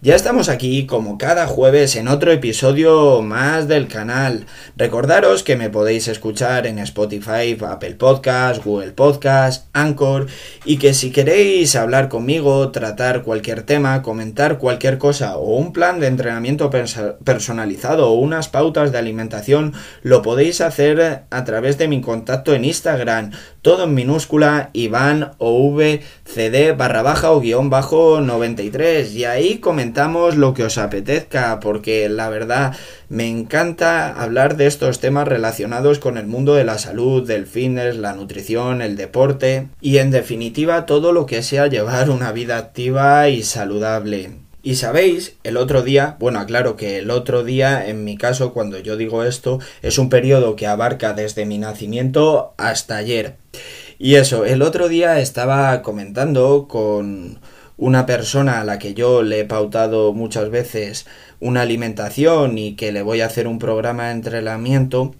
Ya estamos aquí como cada jueves en otro episodio más del canal. Recordaros que me podéis escuchar en Spotify, Apple Podcast, Google Podcast, Anchor y que si queréis hablar conmigo, tratar cualquier tema, comentar cualquier cosa o un plan de entrenamiento personalizado o unas pautas de alimentación, lo podéis hacer a través de mi contacto en Instagram, todo en minúscula, Iván CD barra baja o guion bajo 93 y ahí comentamos lo que os apetezca porque la verdad me encanta hablar de estos temas relacionados con el mundo de la salud, del fitness, la nutrición, el deporte y en definitiva todo lo que sea llevar una vida activa y saludable. Y sabéis, el otro día, bueno, aclaro que el otro día, en mi caso, cuando yo digo esto, es un periodo que abarca desde mi nacimiento hasta ayer. Y eso, el otro día estaba comentando con una persona a la que yo le he pautado muchas veces una alimentación y que le voy a hacer un programa de entrenamiento,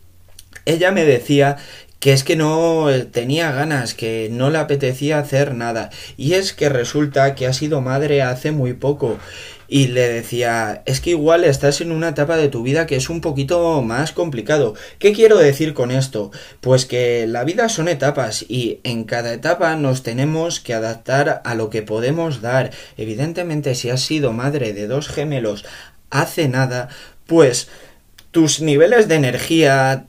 ella me decía que es que no tenía ganas, que no le apetecía hacer nada. Y es que resulta que ha sido madre hace muy poco y le decía, es que igual estás en una etapa de tu vida que es un poquito más complicado. ¿Qué quiero decir con esto? Pues que la vida son etapas y en cada etapa nos tenemos que adaptar a lo que podemos dar. Evidentemente, si has sido madre de dos gemelos hace nada, pues tus niveles de energía,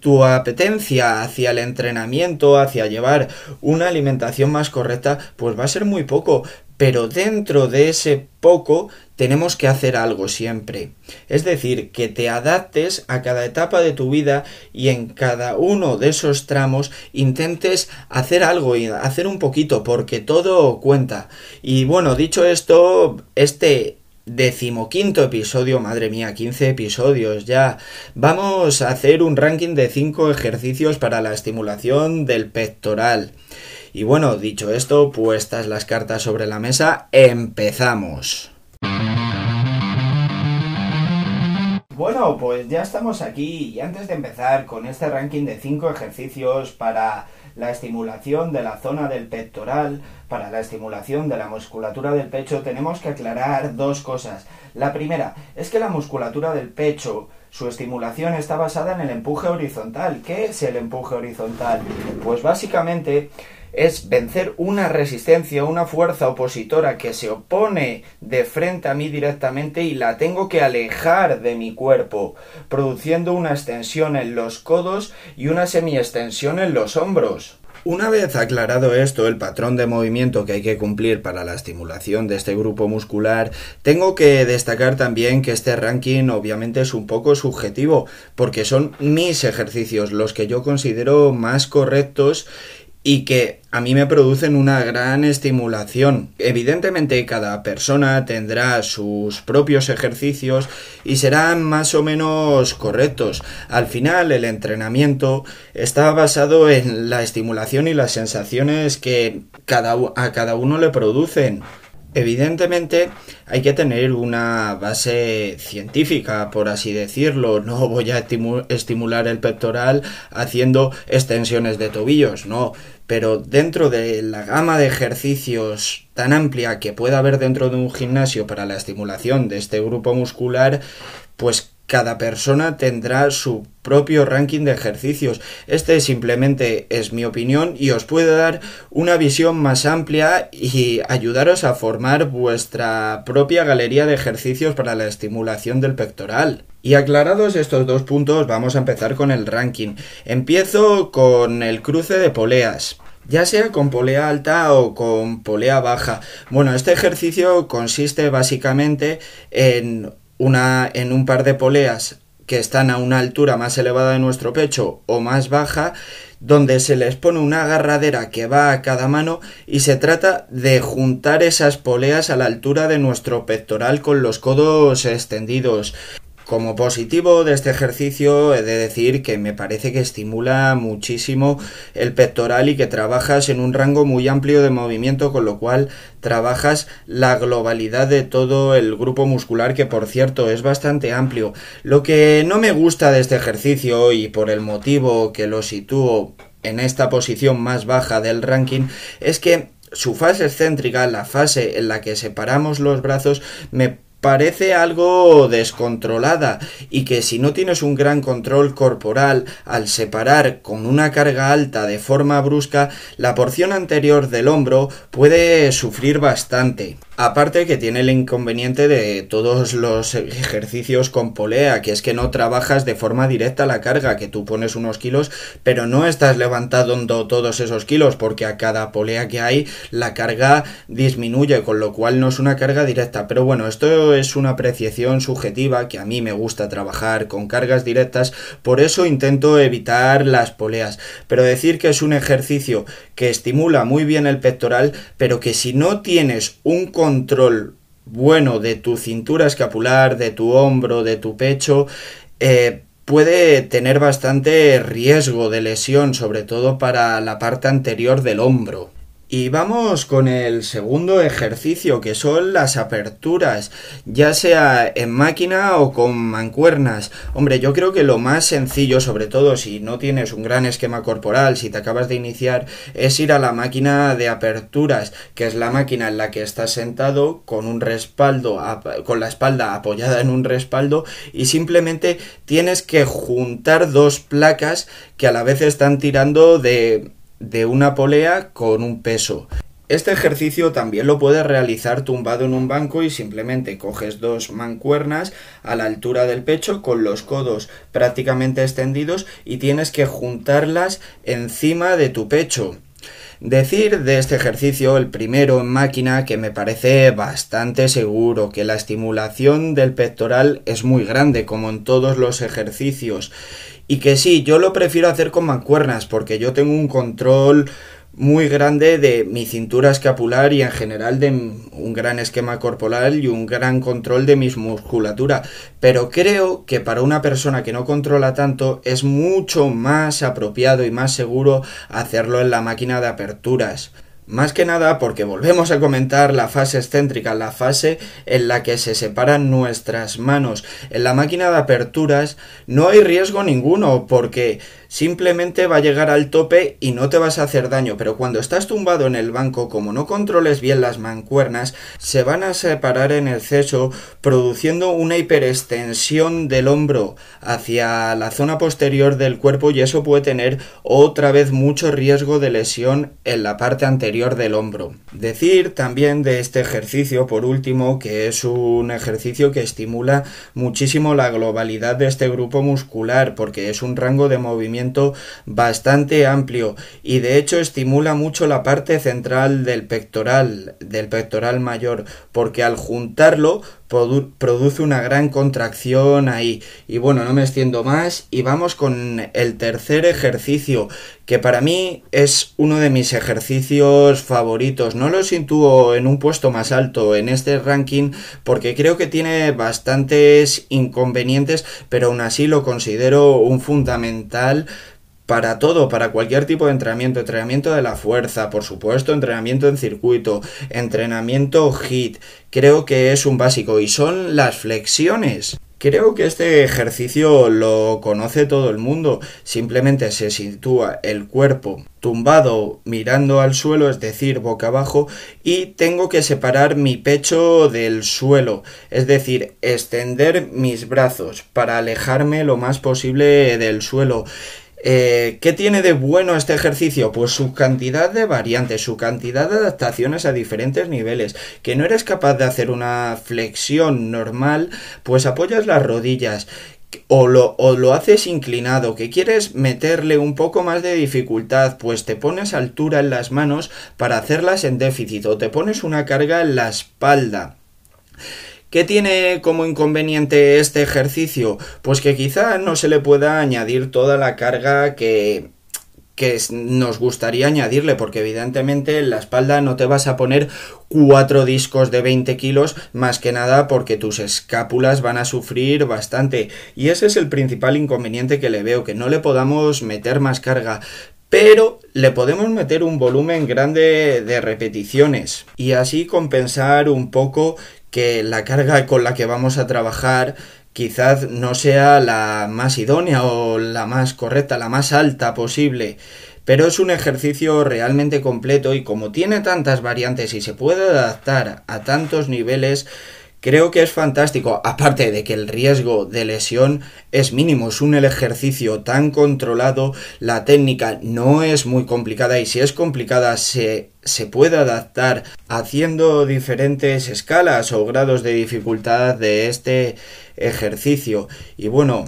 tu apetencia hacia el entrenamiento, hacia llevar una alimentación más correcta, pues va a ser muy poco. Pero dentro de ese poco tenemos que hacer algo siempre. Es decir, que te adaptes a cada etapa de tu vida y en cada uno de esos tramos intentes hacer algo y hacer un poquito porque todo cuenta. Y bueno, dicho esto, este Decimoquinto episodio, madre mía, 15 episodios ya. Vamos a hacer un ranking de 5 ejercicios para la estimulación del pectoral. Y bueno, dicho esto, puestas las cartas sobre la mesa, empezamos. Bueno, pues ya estamos aquí y antes de empezar con este ranking de 5 ejercicios para la estimulación de la zona del pectoral, para la estimulación de la musculatura del pecho, tenemos que aclarar dos cosas. La primera es que la musculatura del pecho, su estimulación está basada en el empuje horizontal. ¿Qué es el empuje horizontal? Pues básicamente es vencer una resistencia, una fuerza opositora que se opone de frente a mí directamente y la tengo que alejar de mi cuerpo, produciendo una extensión en los codos y una semiextensión en los hombros. Una vez aclarado esto, el patrón de movimiento que hay que cumplir para la estimulación de este grupo muscular, tengo que destacar también que este ranking obviamente es un poco subjetivo, porque son mis ejercicios los que yo considero más correctos y que a mí me producen una gran estimulación. Evidentemente cada persona tendrá sus propios ejercicios y serán más o menos correctos. Al final el entrenamiento está basado en la estimulación y las sensaciones que cada, a cada uno le producen. Evidentemente hay que tener una base científica, por así decirlo. No voy a estimular el pectoral haciendo extensiones de tobillos, no. Pero dentro de la gama de ejercicios tan amplia que pueda haber dentro de un gimnasio para la estimulación de este grupo muscular, pues cada persona tendrá su propio ranking de ejercicios. Este simplemente es mi opinión y os puede dar una visión más amplia y ayudaros a formar vuestra propia galería de ejercicios para la estimulación del pectoral. Y aclarados estos dos puntos, vamos a empezar con el ranking. Empiezo con el cruce de poleas ya sea con polea alta o con polea baja. Bueno, este ejercicio consiste básicamente en una, en un par de poleas que están a una altura más elevada de nuestro pecho o más baja, donde se les pone una agarradera que va a cada mano y se trata de juntar esas poleas a la altura de nuestro pectoral con los codos extendidos. Como positivo de este ejercicio he de decir que me parece que estimula muchísimo el pectoral y que trabajas en un rango muy amplio de movimiento con lo cual trabajas la globalidad de todo el grupo muscular que por cierto es bastante amplio. Lo que no me gusta de este ejercicio y por el motivo que lo sitúo en esta posición más baja del ranking es que su fase excéntrica, la fase en la que separamos los brazos, me parece algo descontrolada y que si no tienes un gran control corporal al separar con una carga alta de forma brusca, la porción anterior del hombro puede sufrir bastante. Aparte que tiene el inconveniente de todos los ejercicios con polea, que es que no trabajas de forma directa la carga, que tú pones unos kilos, pero no estás levantando todos esos kilos, porque a cada polea que hay la carga disminuye, con lo cual no es una carga directa. Pero bueno, es una apreciación subjetiva, que a mí me gusta trabajar con cargas directas, por eso intento evitar las poleas. Pero decir que es un ejercicio que estimula muy bien el pectoral, pero que si no tienes un control bueno de tu cintura escapular, de tu hombro, de tu pecho, eh, puede tener bastante riesgo de lesión, sobre todo para la parte anterior del hombro. Y vamos con el segundo ejercicio, que son las aperturas, ya sea en máquina o con mancuernas. Hombre, yo creo que lo más sencillo, sobre todo si no tienes un gran esquema corporal, si te acabas de iniciar, es ir a la máquina de aperturas, que es la máquina en la que estás sentado con un respaldo, con la espalda apoyada en un respaldo y simplemente tienes que juntar dos placas que a la vez están tirando de de una polea con un peso. Este ejercicio también lo puedes realizar tumbado en un banco y simplemente coges dos mancuernas a la altura del pecho con los codos prácticamente extendidos y tienes que juntarlas encima de tu pecho. Decir de este ejercicio, el primero en máquina, que me parece bastante seguro, que la estimulación del pectoral es muy grande, como en todos los ejercicios, y que sí, yo lo prefiero hacer con mancuernas porque yo tengo un control muy grande de mi cintura escapular y en general de un gran esquema corporal y un gran control de mi musculatura. Pero creo que para una persona que no controla tanto es mucho más apropiado y más seguro hacerlo en la máquina de aperturas. Más que nada porque volvemos a comentar la fase excéntrica, la fase en la que se separan nuestras manos. En la máquina de aperturas no hay riesgo ninguno porque simplemente va a llegar al tope y no te vas a hacer daño, pero cuando estás tumbado en el banco, como no controles bien las mancuernas, se van a separar en exceso, produciendo una hiperextensión del hombro hacia la zona posterior del cuerpo y eso puede tener otra vez mucho riesgo de lesión en la parte anterior del hombro. Decir también de este ejercicio, por último, que es un ejercicio que estimula muchísimo la globalidad de este grupo muscular, porque es un rango de movimiento bastante amplio y de hecho estimula mucho la parte central del pectoral, del pectoral mayor, porque al juntarlo produce una gran contracción ahí. Y bueno, no me extiendo más y vamos con el tercer ejercicio, que para mí es uno de mis ejercicios favoritos. No lo sitúo en un puesto más alto en este ranking porque creo que tiene bastantes inconvenientes, pero aún así lo considero un fundamental para todo, para cualquier tipo de entrenamiento, entrenamiento de la fuerza, por supuesto, entrenamiento en circuito, entrenamiento HIT, creo que es un básico y son las flexiones. Creo que este ejercicio lo conoce todo el mundo, simplemente se sitúa el cuerpo tumbado mirando al suelo, es decir, boca abajo, y tengo que separar mi pecho del suelo, es decir, extender mis brazos para alejarme lo más posible del suelo. Eh, ¿Qué tiene de bueno este ejercicio? Pues su cantidad de variantes, su cantidad de adaptaciones a diferentes niveles. Que no eres capaz de hacer una flexión normal, pues apoyas las rodillas. O lo, o lo, haces inclinado, que quieres meterle un poco más de dificultad, pues te pones altura en las manos para hacerlas en déficit o te pones una carga en la espalda. ¿Qué tiene como inconveniente este ejercicio? Pues que quizá no se le pueda añadir toda la carga que, que nos gustaría añadirle, porque evidentemente en la espalda no te vas a poner cuatro discos de 20 kilos, más que nada porque tus escápulas van a sufrir bastante. Y ese es el principal inconveniente que le veo, que no le podamos meter más carga pero le podemos meter un volumen grande de repeticiones y así compensar un poco que la carga con la que vamos a trabajar quizás no sea la más idónea o la más correcta, la más alta posible. pero es un ejercicio realmente completo y como tiene tantas variantes y se puede adaptar a tantos niveles, Creo que es fantástico, aparte de que el riesgo de lesión es mínimo, es un ejercicio tan controlado, la técnica no es muy complicada y si es complicada se, se puede adaptar haciendo diferentes escalas o grados de dificultad de este ejercicio. Y bueno,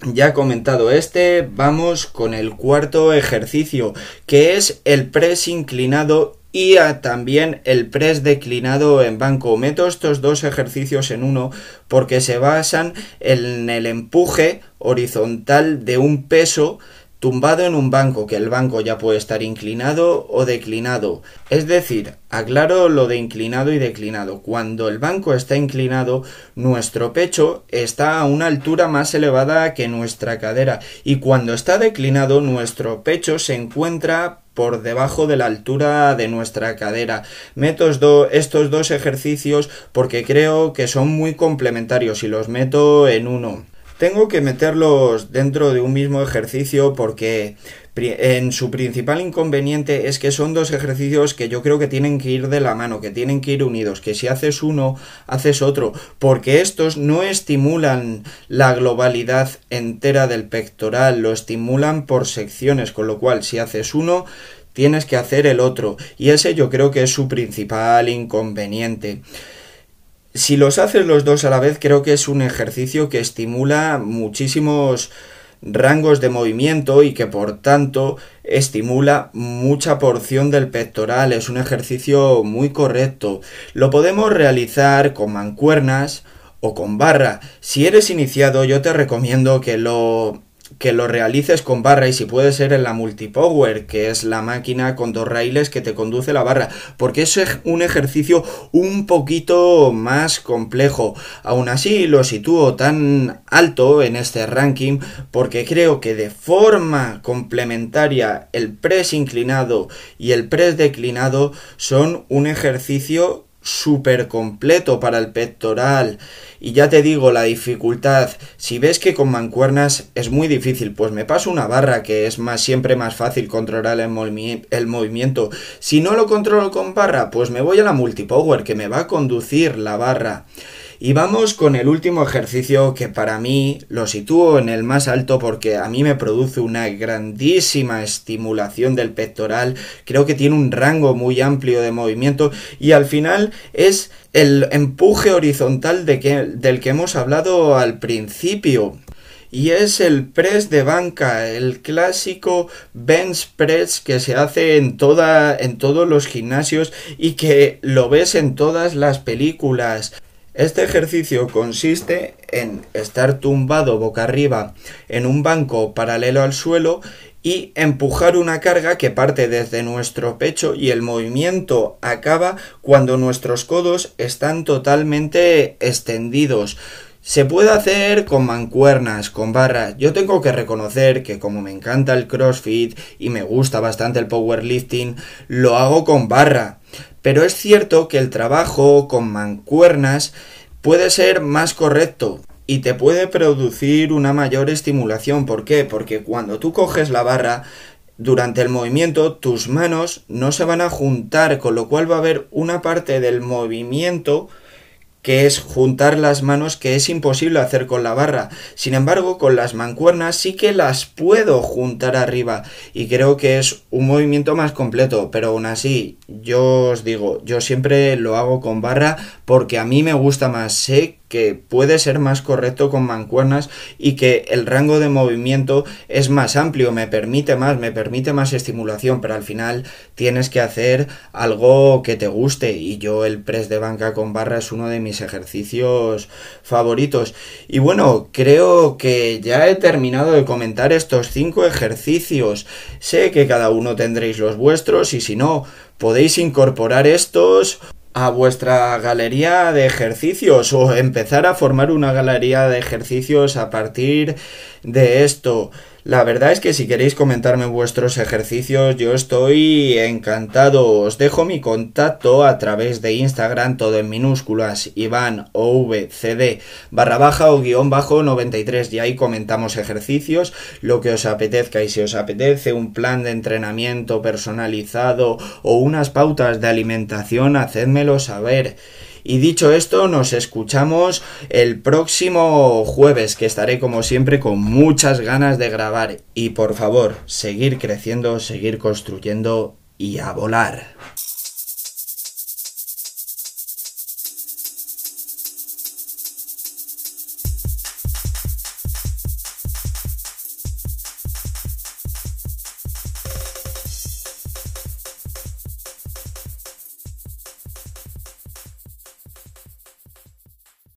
ya comentado este, vamos con el cuarto ejercicio, que es el press inclinado y también el press declinado en banco. Meto estos dos ejercicios en uno porque se basan en el empuje horizontal de un peso tumbado en un banco, que el banco ya puede estar inclinado o declinado. Es decir, aclaro lo de inclinado y declinado. Cuando el banco está inclinado, nuestro pecho está a una altura más elevada que nuestra cadera y cuando está declinado, nuestro pecho se encuentra por debajo de la altura de nuestra cadera. Meto estos dos ejercicios porque creo que son muy complementarios y los meto en uno. Tengo que meterlos dentro de un mismo ejercicio porque en su principal inconveniente es que son dos ejercicios que yo creo que tienen que ir de la mano, que tienen que ir unidos, que si haces uno, haces otro, porque estos no estimulan la globalidad entera del pectoral, lo estimulan por secciones, con lo cual si haces uno, tienes que hacer el otro, y ese yo creo que es su principal inconveniente. Si los haces los dos a la vez, creo que es un ejercicio que estimula muchísimos rangos de movimiento y que por tanto estimula mucha porción del pectoral. Es un ejercicio muy correcto. Lo podemos realizar con mancuernas o con barra. Si eres iniciado, yo te recomiendo que lo que lo realices con barra y si puede ser en la multipower, que es la máquina con dos raíles que te conduce la barra, porque es un ejercicio un poquito más complejo. Aún así lo sitúo tan alto en este ranking porque creo que de forma complementaria el press inclinado y el press declinado son un ejercicio súper completo para el pectoral. Y ya te digo, la dificultad, si ves que con mancuernas es muy difícil, pues me paso una barra que es más siempre más fácil controlar el, el movimiento. Si no lo controlo con barra, pues me voy a la multipower que me va a conducir la barra. Y vamos con el último ejercicio que para mí lo sitúo en el más alto porque a mí me produce una grandísima estimulación del pectoral. Creo que tiene un rango muy amplio de movimiento y al final es el empuje horizontal del que hemos hablado al principio y es el press de banca, el clásico bench press que se hace en toda en todos los gimnasios y que lo ves en todas las películas. Este ejercicio consiste en estar tumbado boca arriba en un banco paralelo al suelo y empujar una carga que parte desde nuestro pecho y el movimiento acaba cuando nuestros codos están totalmente extendidos. Se puede hacer con mancuernas, con barras. Yo tengo que reconocer que como me encanta el CrossFit y me gusta bastante el powerlifting, lo hago con barra. Pero es cierto que el trabajo con mancuernas puede ser más correcto y te puede producir una mayor estimulación. ¿Por qué? Porque cuando tú coges la barra, durante el movimiento tus manos no se van a juntar, con lo cual va a haber una parte del movimiento que es juntar las manos que es imposible hacer con la barra. Sin embargo, con las mancuernas sí que las puedo juntar arriba y creo que es un movimiento más completo, pero aún así, yo os digo, yo siempre lo hago con barra porque a mí me gusta más. Sé que puede ser más correcto con mancuernas y que el rango de movimiento es más amplio, me permite más, me permite más estimulación, pero al final tienes que hacer algo que te guste y yo el press de banca con barra es uno de mis ejercicios favoritos. Y bueno, creo que ya he terminado de comentar estos cinco ejercicios. Sé que cada uno tendréis los vuestros y si no, podéis incorporar estos a vuestra galería de ejercicios o empezar a formar una galería de ejercicios a partir de esto. La verdad es que si queréis comentarme vuestros ejercicios, yo estoy encantado. Os dejo mi contacto a través de Instagram, todo en minúsculas, Iván OVCD barra baja o guion bajo 93 y ahí comentamos ejercicios, lo que os apetezca y si os apetece un plan de entrenamiento personalizado o unas pautas de alimentación, hacedmelo saber. Y dicho esto, nos escuchamos el próximo jueves, que estaré como siempre con muchas ganas de grabar. Y por favor, seguir creciendo, seguir construyendo y a volar.